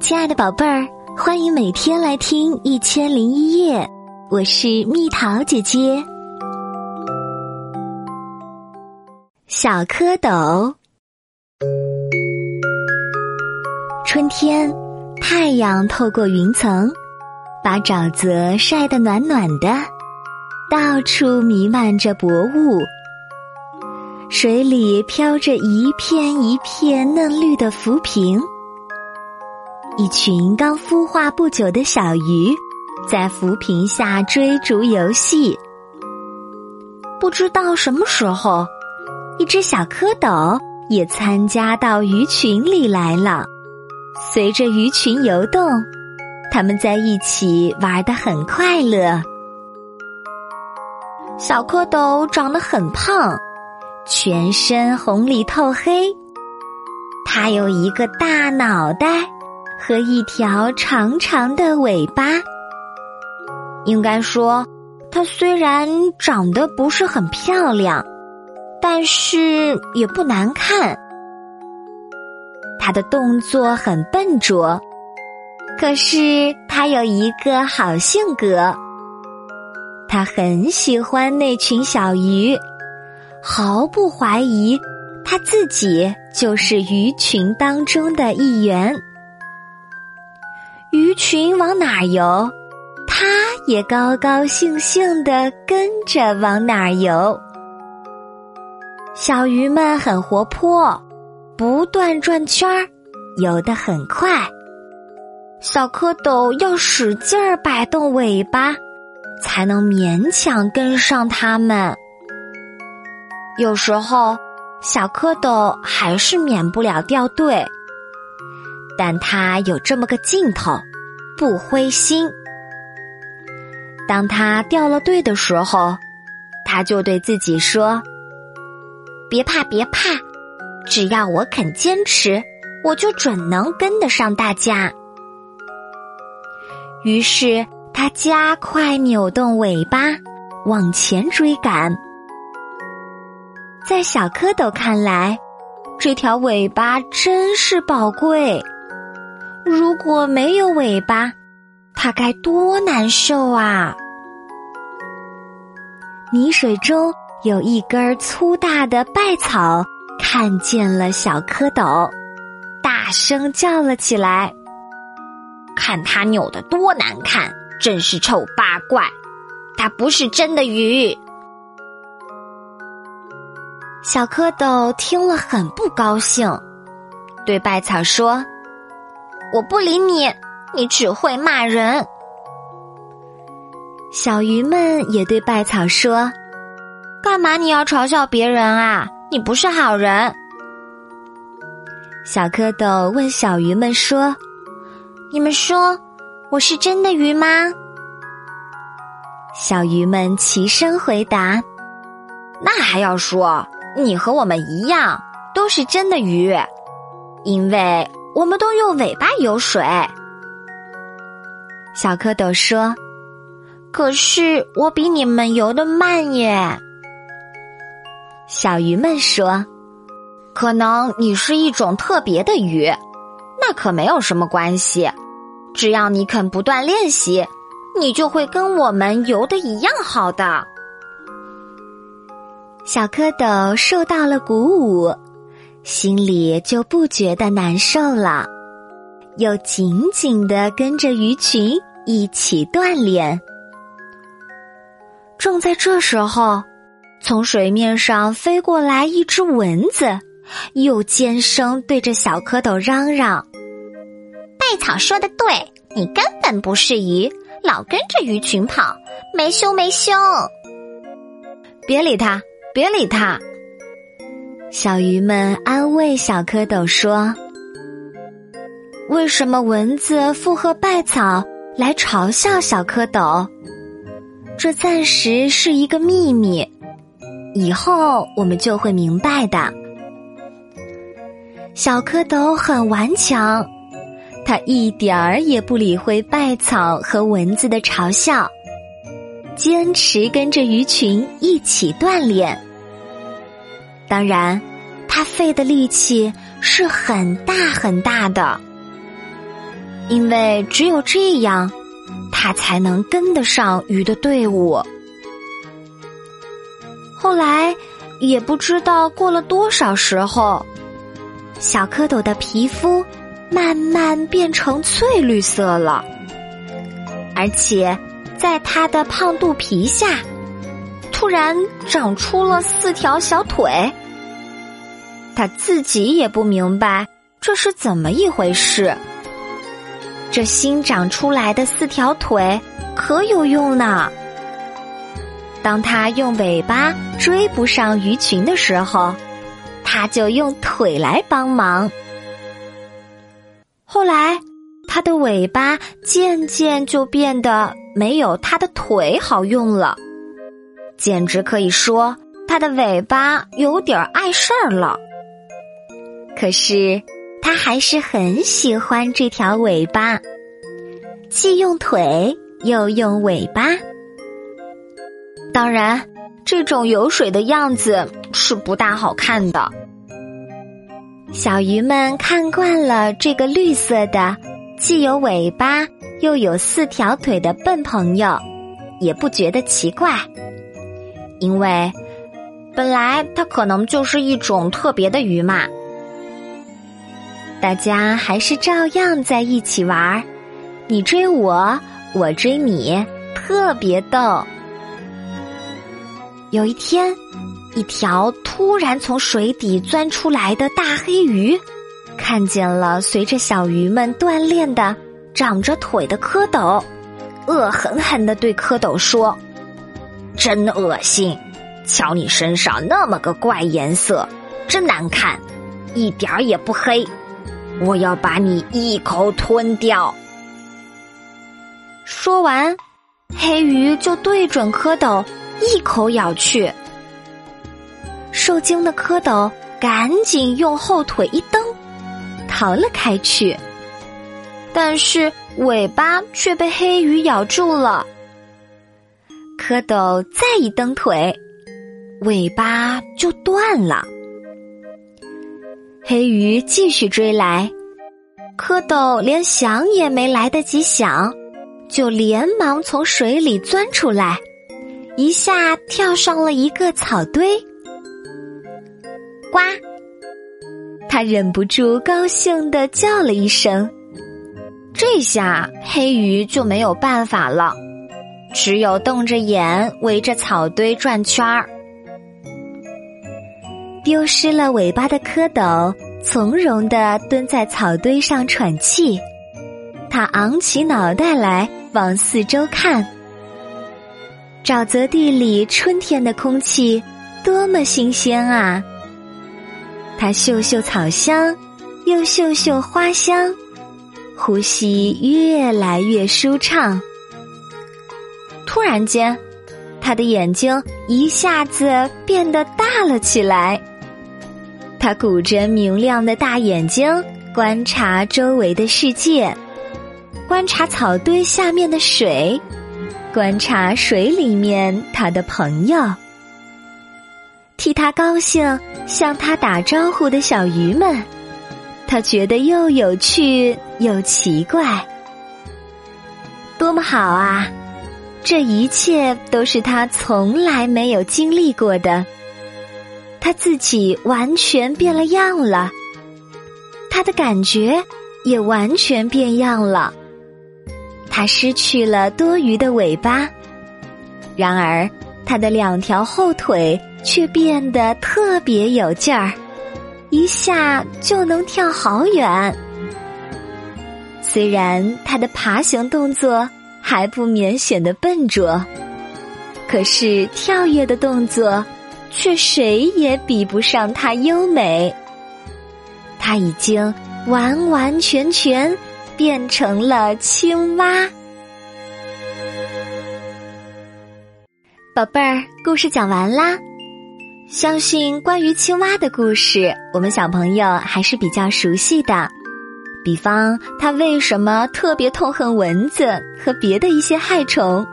亲爱的宝贝儿，欢迎每天来听《一千零一夜》，我是蜜桃姐姐。小蝌蚪，春天，太阳透过云层，把沼泽晒得暖暖的，到处弥漫着薄雾，水里飘着一片一片嫩绿的浮萍。一群刚孵化不久的小鱼，在浮萍下追逐游戏。不知道什么时候，一只小蝌蚪也参加到鱼群里来了。随着鱼群游动，他们在一起玩得很快乐。小蝌蚪长得很胖，全身红里透黑，它有一个大脑袋。和一条长长的尾巴，应该说，它虽然长得不是很漂亮，但是也不难看。它的动作很笨拙，可是它有一个好性格。它很喜欢那群小鱼，毫不怀疑，它自己就是鱼群当中的一员。鱼群往哪游，它也高高兴兴的跟着往哪游。小鱼们很活泼，不断转圈儿，游得很快。小蝌蚪要使劲儿摆动尾巴，才能勉强跟上它们。有时候，小蝌蚪还是免不了掉队。但他有这么个劲头，不灰心。当他掉了队的时候，他就对自己说：“别怕，别怕，只要我肯坚持，我就准能跟得上大家。”于是他加快扭动尾巴，往前追赶。在小蝌蚪看来，这条尾巴真是宝贵。如果没有尾巴，它该多难受啊！泥水中有一根粗大的稗草，看见了小蝌蚪，大声叫了起来：“看它扭得多难看，真是丑八怪！它不是真的鱼。”小蝌蚪听了很不高兴，对稗草说。我不理你，你只会骂人。小鱼们也对稗草说：“干嘛你要嘲笑别人啊？你不是好人。”小蝌蚪问小鱼们说：“你们说我是真的鱼吗？”小鱼们齐声回答：“那还要说，你和我们一样，都是真的鱼，因为。”我们都用尾巴游水，小蝌蚪说：“可是我比你们游得慢耶。”小鱼们说：“可能你是一种特别的鱼，那可没有什么关系。只要你肯不断练习，你就会跟我们游的一样好的。”小蝌蚪受到了鼓舞。心里就不觉得难受了，又紧紧的跟着鱼群一起锻炼。正在这时候，从水面上飞过来一只蚊子，又尖声对着小蝌蚪嚷嚷：“稗草说的对，你根本不是鱼，老跟着鱼群跑，没羞没羞。”别理他，别理他。小鱼们安慰小蝌蚪说：“为什么蚊子附和稗草来嘲笑小蝌蚪？这暂时是一个秘密，以后我们就会明白的。”小蝌蚪很顽强，它一点儿也不理会败草和蚊子的嘲笑，坚持跟着鱼群一起锻炼。当然，他费的力气是很大很大的。因为只有这样，它才能跟得上鱼的队伍。后来，也不知道过了多少时候，小蝌蚪的皮肤慢慢变成翠绿色了，而且在它的胖肚皮下，突然长出了四条小腿。他自己也不明白这是怎么一回事。这新长出来的四条腿可有用呢。当他用尾巴追不上鱼群的时候，他就用腿来帮忙。后来，他的尾巴渐渐就变得没有他的腿好用了，简直可以说它的尾巴有点碍事儿了。可是，他还是很喜欢这条尾巴，既用腿又用尾巴。当然，这种游水的样子是不大好看的。小鱼们看惯了这个绿色的、既有尾巴又有四条腿的笨朋友，也不觉得奇怪，因为本来它可能就是一种特别的鱼嘛。大家还是照样在一起玩儿，你追我，我追你，特别逗。有一天，一条突然从水底钻出来的大黑鱼，看见了随着小鱼们锻炼的长着腿的蝌蚪，恶狠狠的对蝌蚪说：“真恶心！瞧你身上那么个怪颜色，真难看，一点儿也不黑。”我要把你一口吞掉！说完，黑鱼就对准蝌蚪一口咬去。受惊的蝌蚪赶紧用后腿一蹬，逃了开去。但是尾巴却被黑鱼咬住了。蝌蚪再一蹬腿，尾巴就断了。黑鱼继续追来，蝌蚪连想也没来得及想，就连忙从水里钻出来，一下跳上了一个草堆。呱！他忍不住高兴的叫了一声，这下黑鱼就没有办法了，只有瞪着眼围着草堆转圈儿。丢失了尾巴的蝌蚪从容的蹲在草堆上喘气，它昂起脑袋来往四周看。沼泽地里春天的空气多么新鲜啊！它嗅嗅草香，又嗅嗅花香，呼吸越来越舒畅。突然间，他的眼睛一下子变得大了起来。他鼓着明亮的大眼睛，观察周围的世界，观察草堆下面的水，观察水里面他的朋友。替他高兴、向他打招呼的小鱼们，他觉得又有趣又奇怪。多么好啊！这一切都是他从来没有经历过的。他自己完全变了样了，他的感觉也完全变样了。他失去了多余的尾巴，然而他的两条后腿却变得特别有劲儿，一下就能跳好远。虽然他的爬行动作还不免显得笨拙，可是跳跃的动作。却谁也比不上它优美。它已经完完全全变成了青蛙。宝贝儿，故事讲完啦。相信关于青蛙的故事，我们小朋友还是比较熟悉的。比方，它为什么特别痛恨蚊子和别的一些害虫？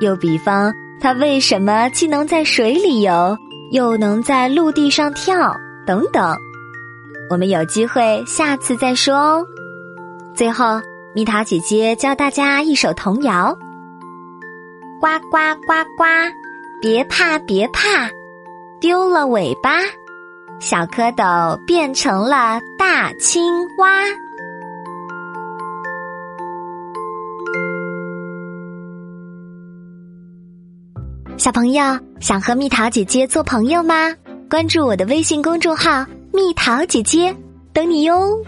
又比方。它为什么既能在水里游，又能在陆地上跳？等等，我们有机会下次再说哦。最后，蜜桃姐姐教大家一首童谣：呱呱呱呱，别怕别怕，丢了尾巴，小蝌蚪变成了大青蛙。小朋友想和蜜桃姐姐做朋友吗？关注我的微信公众号“蜜桃姐姐”，等你哟。